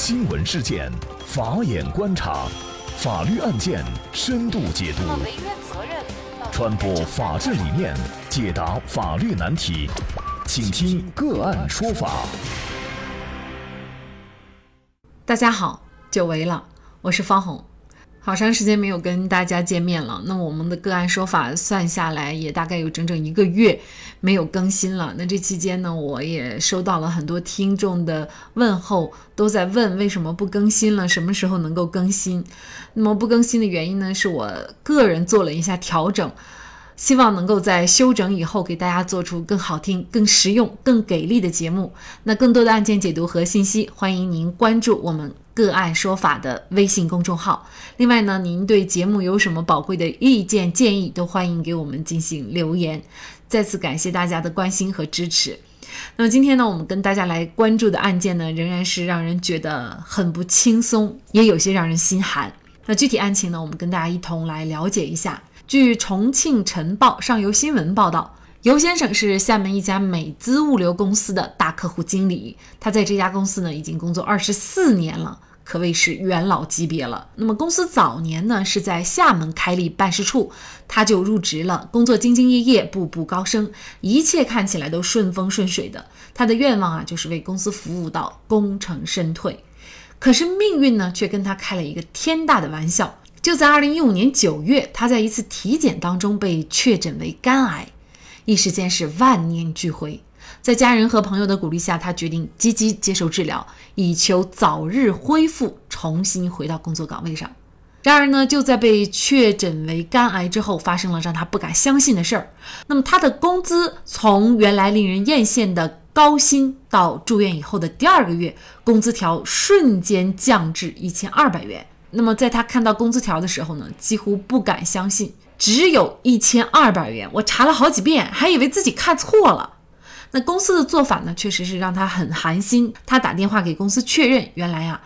新闻事件，法眼观察，法律案件深度解读，传播法治理念，解答法律难题，请听个案说法。大家好，久违了，我是方红。好长时间没有跟大家见面了，那我们的个案说法算下来也大概有整整一个月没有更新了。那这期间呢，我也收到了很多听众的问候，都在问为什么不更新了，什么时候能够更新？那么不更新的原因呢，是我个人做了一下调整，希望能够在休整以后给大家做出更好听、更实用、更给力的节目。那更多的案件解读和信息，欢迎您关注我们。个案说法的微信公众号。另外呢，您对节目有什么宝贵的意见建议，都欢迎给我们进行留言。再次感谢大家的关心和支持。那么今天呢，我们跟大家来关注的案件呢，仍然是让人觉得很不轻松，也有些让人心寒。那具体案情呢，我们跟大家一同来了解一下。据重庆晨报上游新闻报道，尤先生是厦门一家美资物流公司的大客户经理，他在这家公司呢已经工作二十四年了。可谓是元老级别了。那么公司早年呢是在厦门开立办事处，他就入职了，工作兢兢业业，步步高升，一切看起来都顺风顺水的。他的愿望啊就是为公司服务到功成身退。可是命运呢却跟他开了一个天大的玩笑。就在二零一五年九月，他在一次体检当中被确诊为肝癌，一时间是万念俱灰。在家人和朋友的鼓励下，他决定积极接受治疗，以求早日恢复，重新回到工作岗位上。然而呢，就在被确诊为肝癌之后，发生了让他不敢相信的事儿。那么，他的工资从原来令人艳羡的高薪，到住院以后的第二个月，工资条瞬间降至一千二百元。那么，在他看到工资条的时候呢，几乎不敢相信，只有一千二百元。我查了好几遍，还以为自己看错了。那公司的做法呢，确实是让他很寒心。他打电话给公司确认，原来啊，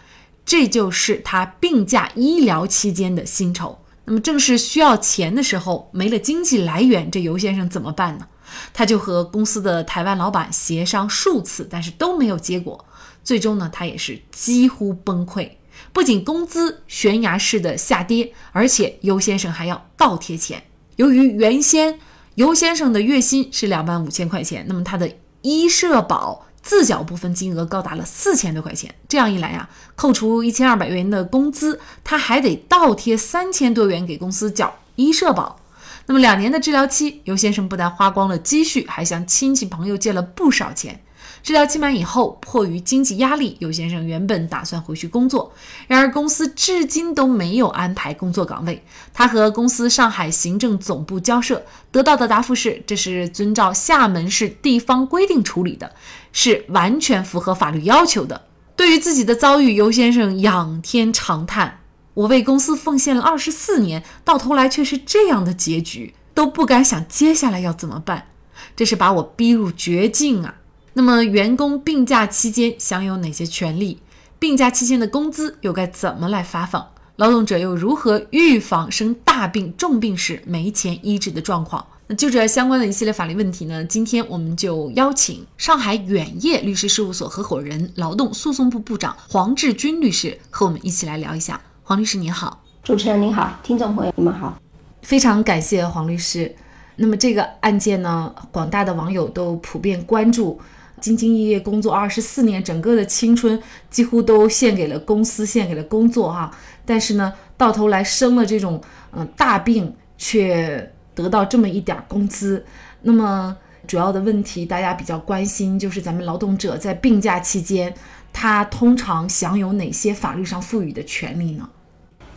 这就是他病假医疗期间的薪酬。那么正是需要钱的时候，没了经济来源，这尤先生怎么办呢？他就和公司的台湾老板协商数次，但是都没有结果。最终呢，他也是几乎崩溃。不仅工资悬崖式的下跌，而且尤先生还要倒贴钱。由于原先尤先生的月薪是两万五千块钱，那么他的医社保自缴部分金额高达了四千多块钱。这样一来啊，扣除一千二百元的工资，他还得倒贴三千多元给公司缴医社保。那么两年的治疗期，尤先生不但花光了积蓄，还向亲戚朋友借了不少钱。治疗期满以后，迫于经济压力，尤先生原本打算回去工作，然而公司至今都没有安排工作岗位。他和公司上海行政总部交涉，得到的答复是：这是遵照厦门市地方规定处理的，是完全符合法律要求的。对于自己的遭遇，尤先生仰天长叹：“我为公司奉献了二十四年，到头来却是这样的结局，都不敢想接下来要怎么办。这是把我逼入绝境啊！”那么，员工病假期间享有哪些权利？病假期间的工资又该怎么来发放？劳动者又如何预防生大病、重病时没钱医治的状况？那就这相关的一系列法律问题呢？今天我们就邀请上海远业律师事务所合伙人、劳动诉讼部部长黄志军律师和我们一起来聊一下。黄律师您好，主持人您好，听众朋友你们好，非常感谢黄律师。那么这个案件呢，广大的网友都普遍关注。兢兢业业工作二十四年，整个的青春几乎都献给了公司，献给了工作哈。但是呢，到头来生了这种嗯大病，却得到这么一点工资。那么主要的问题，大家比较关心，就是咱们劳动者在病假期间，他通常享有哪些法律上赋予的权利呢？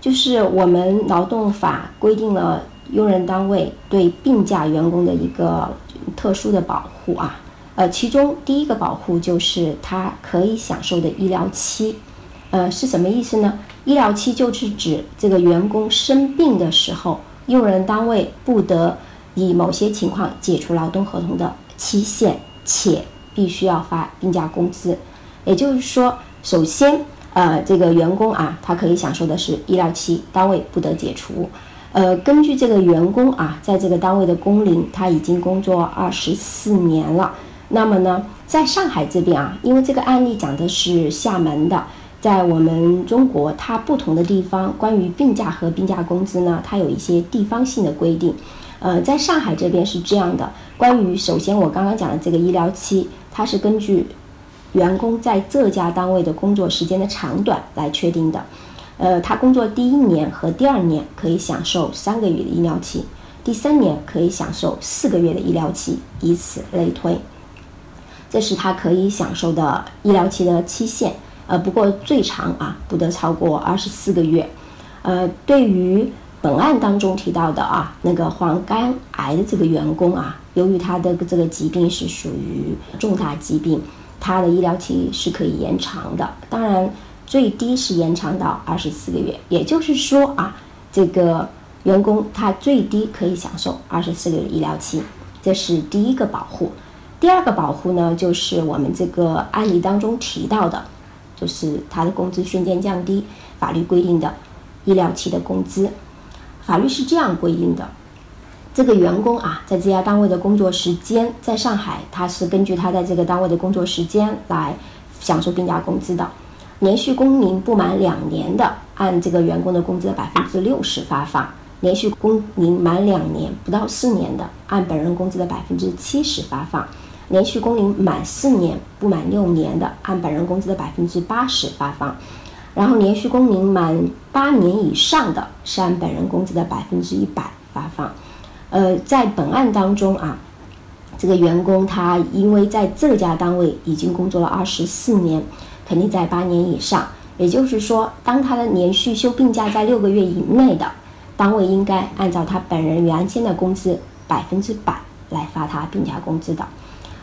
就是我们劳动法规定了用人单位对病假员工的一个特殊的保护啊。呃，其中第一个保护就是他可以享受的医疗期，呃，是什么意思呢？医疗期就是指这个员工生病的时候，用人单位不得以某些情况解除劳动合同的期限，且必须要发病假工资。也就是说，首先，呃，这个员工啊，他可以享受的是医疗期，单位不得解除。呃，根据这个员工啊，在这个单位的工龄，他已经工作二十四年了。那么呢，在上海这边啊，因为这个案例讲的是厦门的，在我们中国，它不同的地方关于病假和病假工资呢，它有一些地方性的规定。呃，在上海这边是这样的，关于首先我刚刚讲的这个医疗期，它是根据员工在这家单位的工作时间的长短来确定的。呃，他工作第一年和第二年可以享受三个月的医疗期，第三年可以享受四个月的医疗期，以此类推。这是他可以享受的医疗期的期限。呃，不过最长啊，不得超过二十四个月。呃，对于本案当中提到的啊，那个患肝癌的这个员工啊，由于他的这个疾病是属于重大疾病，他的医疗期是可以延长的。当然，最低是延长到二十四个月。也就是说啊，这个员工他最低可以享受二十四个月医疗期，这是第一个保护。第二个保护呢，就是我们这个案例当中提到的。就是他的工资瞬间降低，法律规定的医疗期的工资，法律是这样规定的：这个员工啊，在这家单位的工作时间，在上海，他是根据他在这个单位的工作时间来享受病假工资的。连续工龄不满两年的，按这个员工的工资的百分之六十发放；连续工龄满两年不到四年的，按本人工资的百分之七十发放。连续工龄满四年不满六年的，按本人工资的百分之八十发放；然后连续工龄满八年以上的，是按本人工资的百分之一百发放。呃，在本案当中啊，这个员工他因为在这家单位已经工作了二十四年，肯定在八年以上。也就是说，当他的连续休病假在六个月以内的，单位应该按照他本人原先的工资百分之百来发他病假工资的。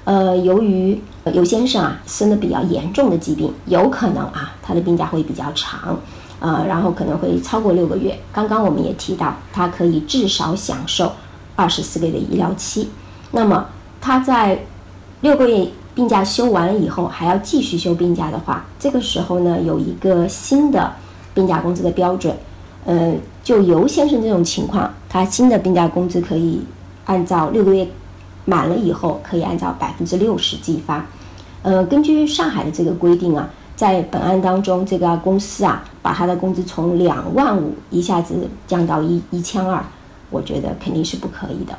呃，由于尤先生啊生的比较严重的疾病，有可能啊他的病假会比较长，呃，然后可能会超过六个月。刚刚我们也提到，他可以至少享受二十四个月的医疗期。那么他在六个月病假休完了以后，还要继续休病假的话，这个时候呢有一个新的病假工资的标准。呃，就尤先生这种情况，他新的病假工资可以按照六个月。满了以后可以按照百分之六十计发，呃，根据上海的这个规定啊，在本案当中，这个公司啊把他的工资从两万五一下子降到一一千二，我觉得肯定是不可以的。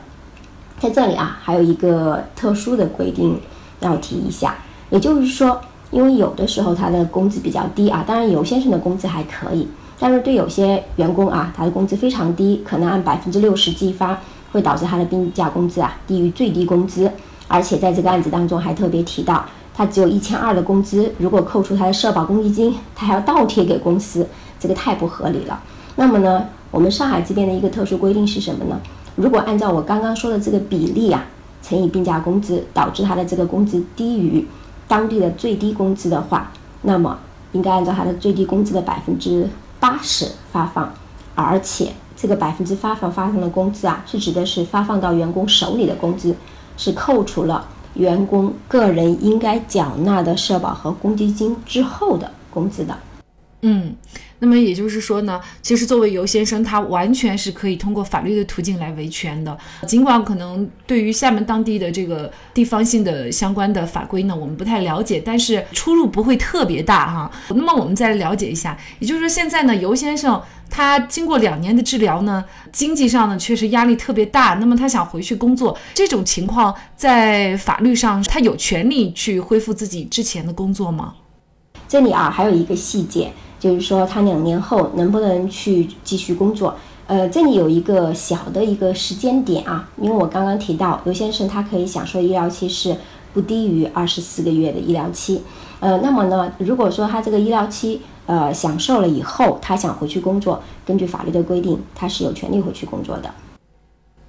在这里啊，还有一个特殊的规定要提一下，也就是说，因为有的时候他的工资比较低啊，当然尤先生的工资还可以，但是对有些员工啊，他的工资非常低，可能按百分之六十计发。会导致他的病假工资啊低于最低工资，而且在这个案子当中还特别提到，他只有一千二的工资，如果扣除他的社保公积金，他还要倒贴给公司，这个太不合理了。那么呢，我们上海这边的一个特殊规定是什么呢？如果按照我刚刚说的这个比例啊，乘以病假工资，导致他的这个工资低于当地的最低工资的话，那么应该按照他的最低工资的百分之八十发放，而且。这个百分之发放发放的工资啊，是指的是发放到员工手里的工资，是扣除了员工个人应该缴纳的社保和公积金之后的工资的。嗯，那么也就是说呢，其实作为尤先生，他完全是可以通过法律的途径来维权的。尽管可能对于厦门当地的这个地方性的相关的法规呢，我们不太了解，但是出入不会特别大哈。那么我们再来了解一下，也就是说现在呢，尤先生他经过两年的治疗呢，经济上呢确实压力特别大，那么他想回去工作，这种情况在法律上他有权利去恢复自己之前的工作吗？这里啊还有一个细节。就是说，他两年后能不能去继续工作？呃，这里有一个小的一个时间点啊，因为我刚刚提到刘先生他可以享受医疗期是不低于二十四个月的医疗期。呃，那么呢，如果说他这个医疗期呃享受了以后，他想回去工作，根据法律的规定，他是有权利回去工作的。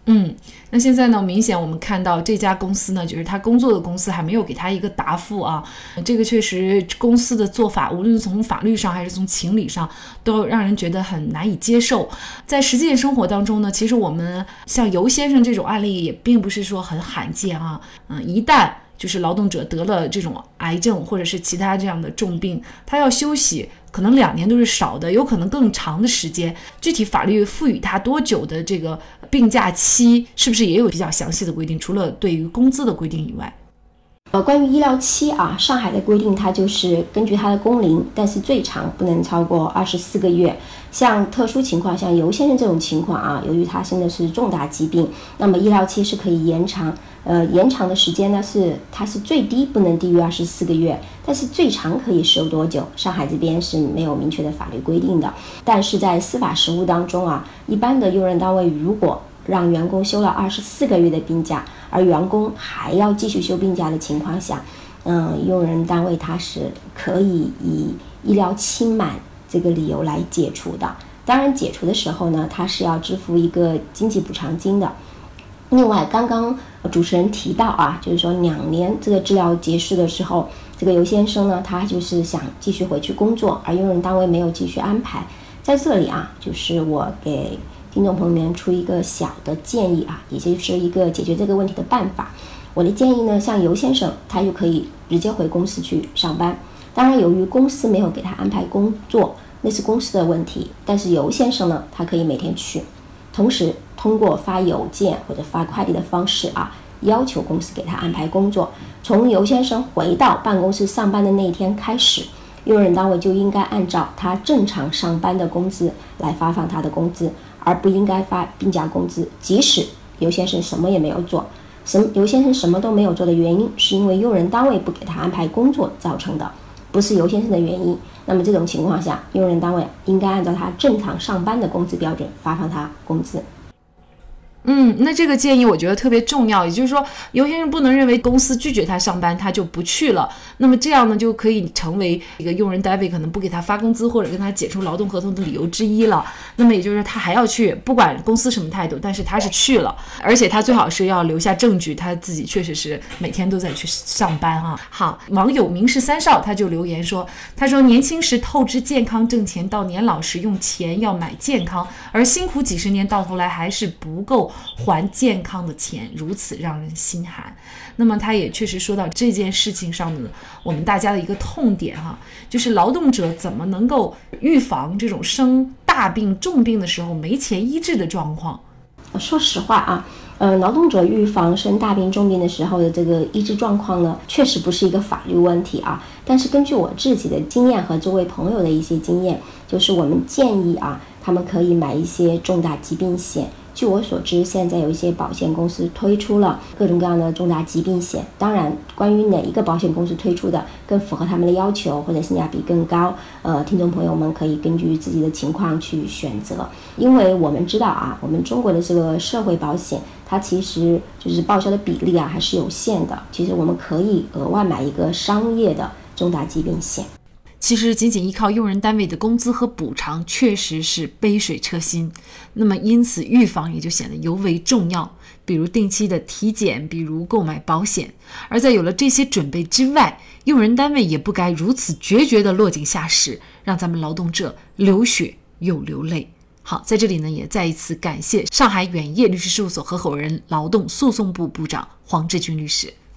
嗯，那现在呢？明显我们看到这家公司呢，就是他工作的公司还没有给他一个答复啊。这个确实公司的做法，无论从法律上还是从情理上，都让人觉得很难以接受。在实际生活当中呢，其实我们像尤先生这种案例也并不是说很罕见啊。嗯，一旦就是劳动者得了这种癌症或者是其他这样的重病，他要休息。可能两年都是少的，有可能更长的时间。具体法律赋予他多久的这个病假期，是不是也有比较详细的规定？除了对于工资的规定以外，呃，关于医疗期啊，上海的规定它就是根据他的工龄，但是最长不能超过二十四个月。像特殊情况，像尤先生这种情况啊，由于他生的是重大疾病，那么医疗期是可以延长。呃，延长的时间呢是它是最低不能低于二十四个月，但是最长可以收多久？上海这边是没有明确的法律规定的。但是在司法实务当中啊，一般的用人单位如果让员工休了二十四个月的病假，而员工还要继续休病假的情况下，嗯，用人单位他是可以以医疗期满这个理由来解除的。当然，解除的时候呢，他是要支付一个经济补偿金的。另外，刚刚主持人提到啊，就是说两年这个治疗结束的时候，这个尤先生呢，他就是想继续回去工作，而用人单位没有继续安排。在这里啊，就是我给。听众朋友们出一个小的建议啊，也就是一个解决这个问题的办法。我的建议呢，像尤先生，他就可以直接回公司去上班。当然，由于公司没有给他安排工作，那是公司的问题。但是尤先生呢，他可以每天去，同时通过发邮件或者发快递的方式啊，要求公司给他安排工作。从尤先生回到办公室上班的那一天开始，用人单位就应该按照他正常上班的工资来发放他的工资。而不应该发病假工资，即使尤先生什么也没有做，什尤先生什么都没有做的原因，是因为用人单位不给他安排工作造成的，不是尤先生的原因。那么这种情况下，用人单位应该按照他正常上班的工资标准发放他工资。嗯，那这个建议我觉得特别重要，也就是说，有些人不能认为公司拒绝他上班，他就不去了。那么这样呢，就可以成为一个用人单位可能不给他发工资或者跟他解除劳动合同的理由之一了。那么也就是他还要去，不管公司什么态度，但是他是去了，而且他最好是要留下证据，他自己确实是每天都在去上班啊。好，网友明是三少他就留言说，他说年轻时透支健康挣钱，到年老时用钱要买健康，而辛苦几十年到头来还是不够。还健康的钱，如此让人心寒。那么，他也确实说到这件事情上的我们大家的一个痛点哈，就是劳动者怎么能够预防这种生大病重病的时候没钱医治的状况？说实话啊，呃，劳动者预防生大病重病的时候的这个医治状况呢，确实不是一个法律问题啊。但是根据我自己的经验和周围朋友的一些经验，就是我们建议啊，他们可以买一些重大疾病险。据我所知，现在有一些保险公司推出了各种各样的重大疾病险。当然，关于哪一个保险公司推出的更符合他们的要求或者性价比更高，呃，听众朋友们可以根据自己的情况去选择。因为我们知道啊，我们中国的这个社会保险，它其实就是报销的比例啊还是有限的。其实我们可以额外买一个商业的重大疾病险。其实，仅仅依靠用人单位的工资和补偿，确实是杯水车薪。那么，因此预防也就显得尤为重要。比如定期的体检，比如购买保险。而在有了这些准备之外，用人单位也不该如此决绝地落井下石，让咱们劳动者流血又流泪。好，在这里呢，也再一次感谢上海远业律师事务所合伙人、劳动诉讼部部长黄志军律师。